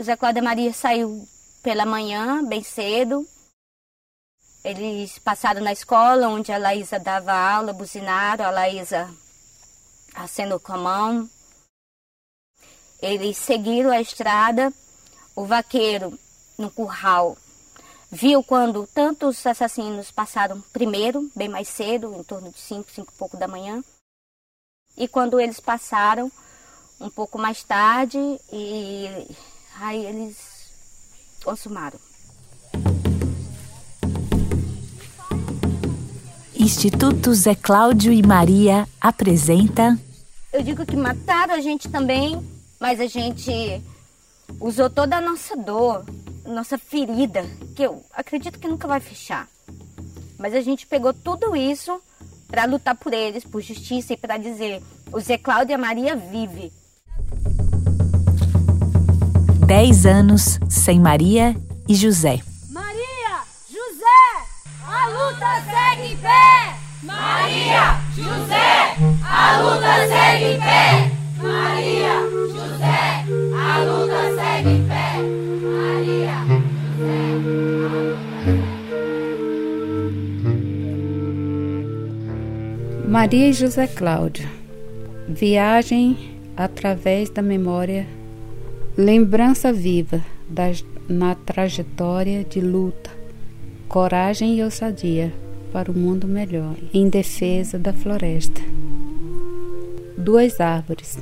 Zé Cláudio Maria saiu pela manhã, bem cedo. Eles passaram na escola onde a Laísa dava aula, buzinaram, a Laísa acenou com a mão. Eles seguiram a estrada, o vaqueiro no curral viu quando tantos assassinos passaram primeiro, bem mais cedo, em torno de 5, 5 e pouco da manhã. E quando eles passaram, um pouco mais tarde, e aí eles consumaram. Instituto Zé Cláudio e Maria apresenta. Eu digo que mataram a gente também, mas a gente usou toda a nossa dor, nossa ferida, que eu acredito que nunca vai fechar. Mas a gente pegou tudo isso para lutar por eles, por justiça e para dizer: o Zé Cláudio e a Maria vive. Dez anos sem Maria e José. Maria, José, a luta segue em pé. Maria, José, a luta segue em pé. Maria, José, a luta segue em pé. Maria, José, Maria e José Cláudio. Viagem através da memória Lembrança viva das, na trajetória de luta, coragem e ousadia para o mundo melhor, em defesa da floresta. Duas árvores,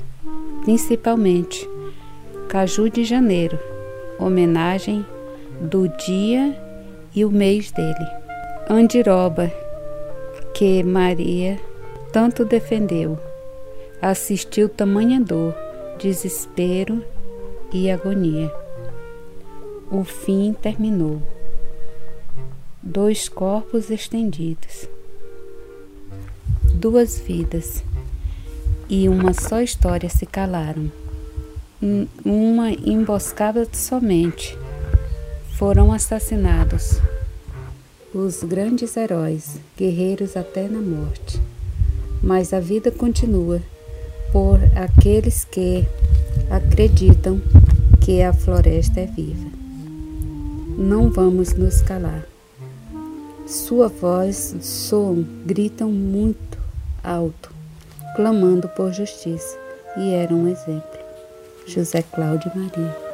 principalmente Caju de Janeiro, homenagem do dia e o mês dele. Andiroba, que Maria tanto defendeu, assistiu tamanha dor, desespero e agonia. O fim terminou. Dois corpos estendidos, duas vidas e uma só história se calaram. Uma emboscada somente. Foram assassinados os grandes heróis, guerreiros até na morte. Mas a vida continua por aqueles que acreditam que a floresta é viva. Não vamos nos calar. Sua voz soam, gritam muito alto, clamando por justiça, e era um exemplo. José Cláudio Maria.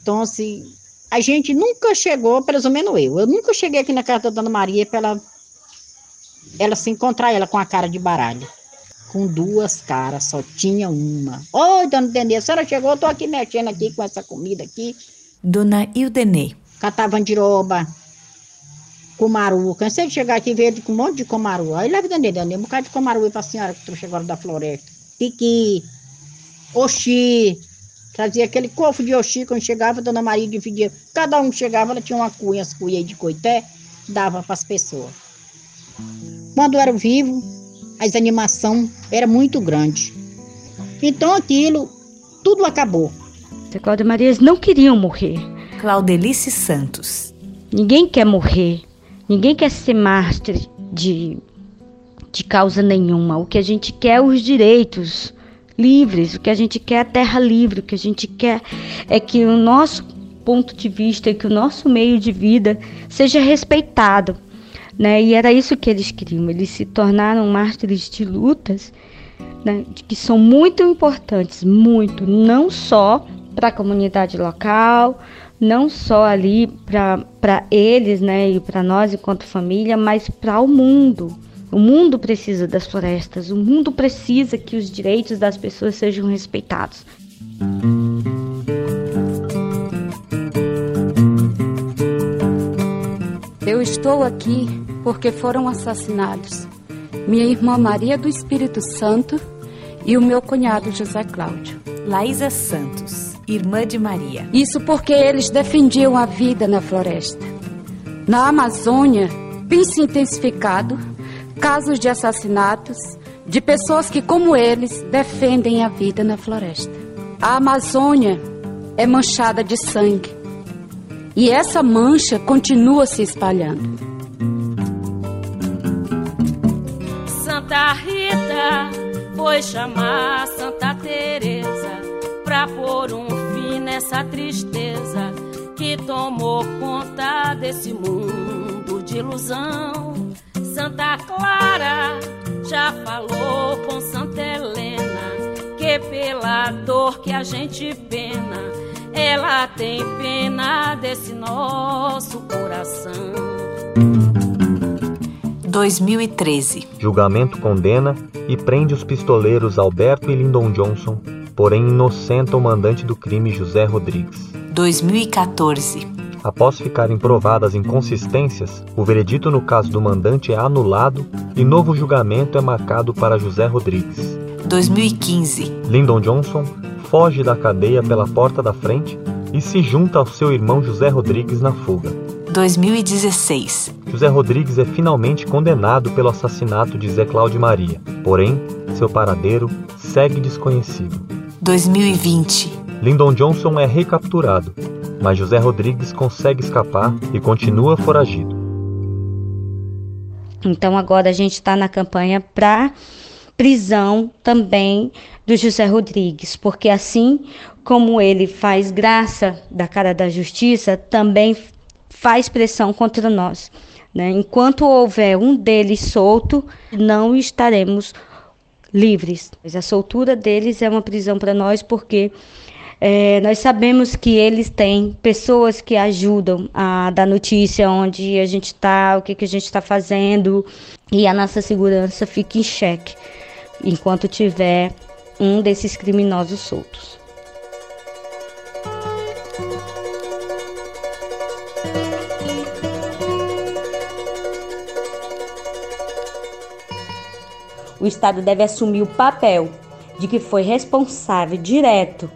Então, assim, a gente nunca chegou, pelo menos eu, eu nunca cheguei aqui na casa da Dona Maria para ela, ela se encontrar ela com a cara de baralho. Com duas caras, só tinha uma. Oi, Dona Denê, a senhora chegou, eu tô aqui mexendo aqui com essa comida aqui. Dona Ildenê. Catava andiroba, comaru. Cansei de chegar aqui e ver com um monte de comaru. Aí leva Denê, Denê, um bocado de comaru para a senhora que trouxe agora da floresta. Piqui, oxi, Trazia aquele cofre de oxi, quando chegava, a dona Maria dividia. Cada um chegava, ela tinha uma cunha, as cunhas de coité, dava para as pessoas. Quando era vivo, as animação era muito grande. Então aquilo, tudo acabou. A Cláudia Maria não queriam morrer. Claudelice Santos. Ninguém quer morrer. Ninguém quer ser mártir de, de causa nenhuma. O que a gente quer é os direitos livres, o que a gente quer é terra livre, o que a gente quer é que o nosso ponto de vista, que o nosso meio de vida seja respeitado. Né? E era isso que eles queriam. Eles se tornaram mártires de lutas né? que são muito importantes, muito, não só para a comunidade local, não só ali para eles né, e para nós enquanto família, mas para o mundo. O mundo precisa das florestas, o mundo precisa que os direitos das pessoas sejam respeitados. Eu estou aqui porque foram assassinados minha irmã Maria do Espírito Santo e o meu cunhado José Cláudio. Laísa Santos, irmã de Maria. Isso porque eles defendiam a vida na floresta. Na Amazônia, tem se intensificado casos de assassinatos de pessoas que, como eles, defendem a vida na floresta. A Amazônia é manchada de sangue e essa mancha continua se espalhando. Santa Rita foi chamar Santa Teresa pra pôr um fim nessa tristeza que tomou conta desse mundo de ilusão. Santa Clara já falou com Santa Helena que pela dor que a gente pena, ela tem pena desse nosso coração. 2013. Julgamento condena e prende os pistoleiros Alberto e Lyndon Johnson, porém inocenta o mandante do crime José Rodrigues. 2014. Após ficarem provadas inconsistências, o veredito no caso do mandante é anulado e novo julgamento é marcado para José Rodrigues. 2015. Lyndon Johnson foge da cadeia pela porta da frente e se junta ao seu irmão José Rodrigues na fuga. 2016. José Rodrigues é finalmente condenado pelo assassinato de Zé Cláudio Maria, porém, seu paradeiro segue desconhecido. 2020. Lyndon Johnson é recapturado mas José Rodrigues consegue escapar e continua foragido. Então agora a gente está na campanha para prisão também do José Rodrigues, porque assim como ele faz graça da cara da justiça, também faz pressão contra nós. Né? Enquanto houver um deles solto, não estaremos livres. A soltura deles é uma prisão para nós, porque é, nós sabemos que eles têm pessoas que ajudam a dar notícia onde a gente está, o que, que a gente está fazendo, e a nossa segurança fica em xeque enquanto tiver um desses criminosos soltos. O Estado deve assumir o papel de que foi responsável direto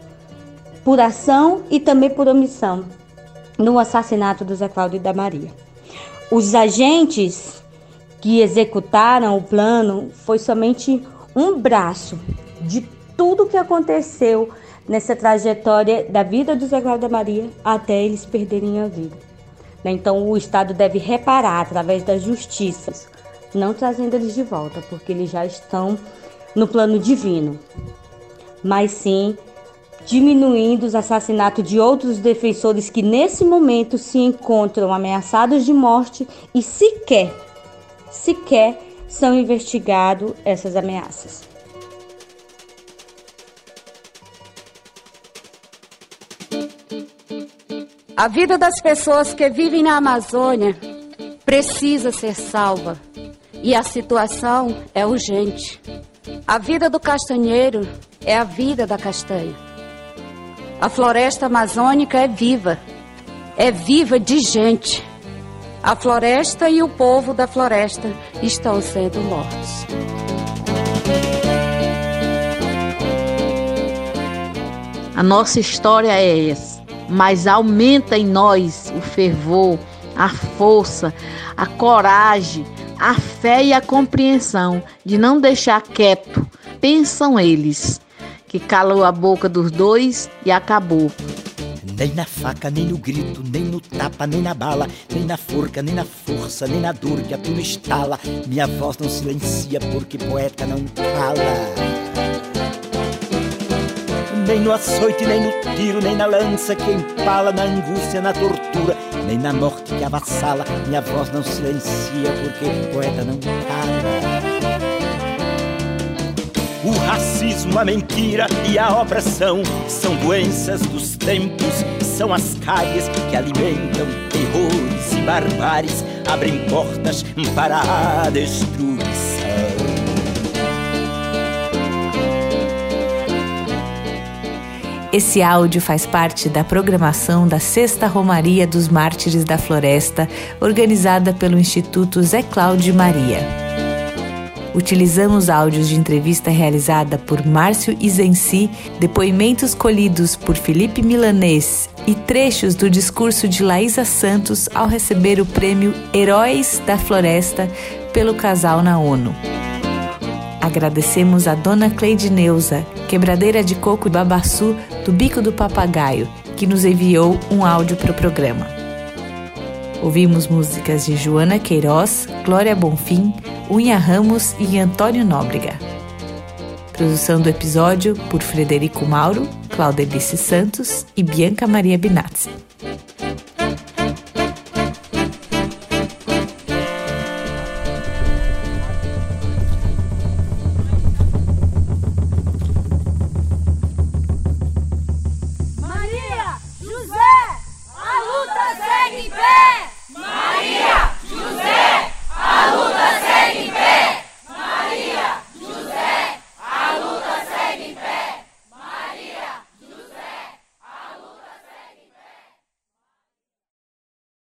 por ação e também por omissão no assassinato do Zé Cláudio e da Maria. Os agentes que executaram o plano foi somente um braço de tudo que aconteceu nessa trajetória da vida do Zé Cláudio e da Maria até eles perderem a vida. Né? Então o Estado deve reparar através da justiça, não trazendo eles de volta, porque eles já estão no plano divino, mas sim diminuindo os assassinatos de outros defensores que nesse momento se encontram ameaçados de morte e sequer, sequer são investigados essas ameaças. A vida das pessoas que vivem na Amazônia precisa ser salva e a situação é urgente. A vida do castanheiro é a vida da castanha. A floresta amazônica é viva, é viva de gente. A floresta e o povo da floresta estão sendo mortos. A nossa história é essa, mas aumenta em nós o fervor, a força, a coragem, a fé e a compreensão de não deixar quieto, pensam eles que calou a boca dos dois e acabou. Nem na faca, nem no grito, nem no tapa, nem na bala, nem na forca, nem na força, nem na dor que a turma estala. Minha voz não silencia porque poeta não cala. Nem no açoite, nem no tiro, nem na lança que empala, na angústia, na tortura, nem na morte que avassala. Minha voz não silencia porque poeta não cala. O racismo, a mentira e a opressão são doenças dos tempos, são as calhes que alimentam terrores e barbares, abrem portas para a destruição. Esse áudio faz parte da programação da Sexta Romaria dos Mártires da Floresta, organizada pelo Instituto Zé Cláudio Maria. Utilizamos áudios de entrevista realizada por Márcio Izenci, depoimentos colhidos por Felipe Milanês e trechos do discurso de Laísa Santos ao receber o prêmio Heróis da Floresta pelo casal na ONU. Agradecemos a dona Cleide Neuza, quebradeira de coco e babaçu do Bico do Papagaio, que nos enviou um áudio para o programa. Ouvimos músicas de Joana Queiroz, Glória Bonfim, Unha Ramos e Antônio Nóbrega. Produção do episódio por Frederico Mauro, Claudelice Santos e Bianca Maria Binazzi. Maria, José, a luta segue em pé!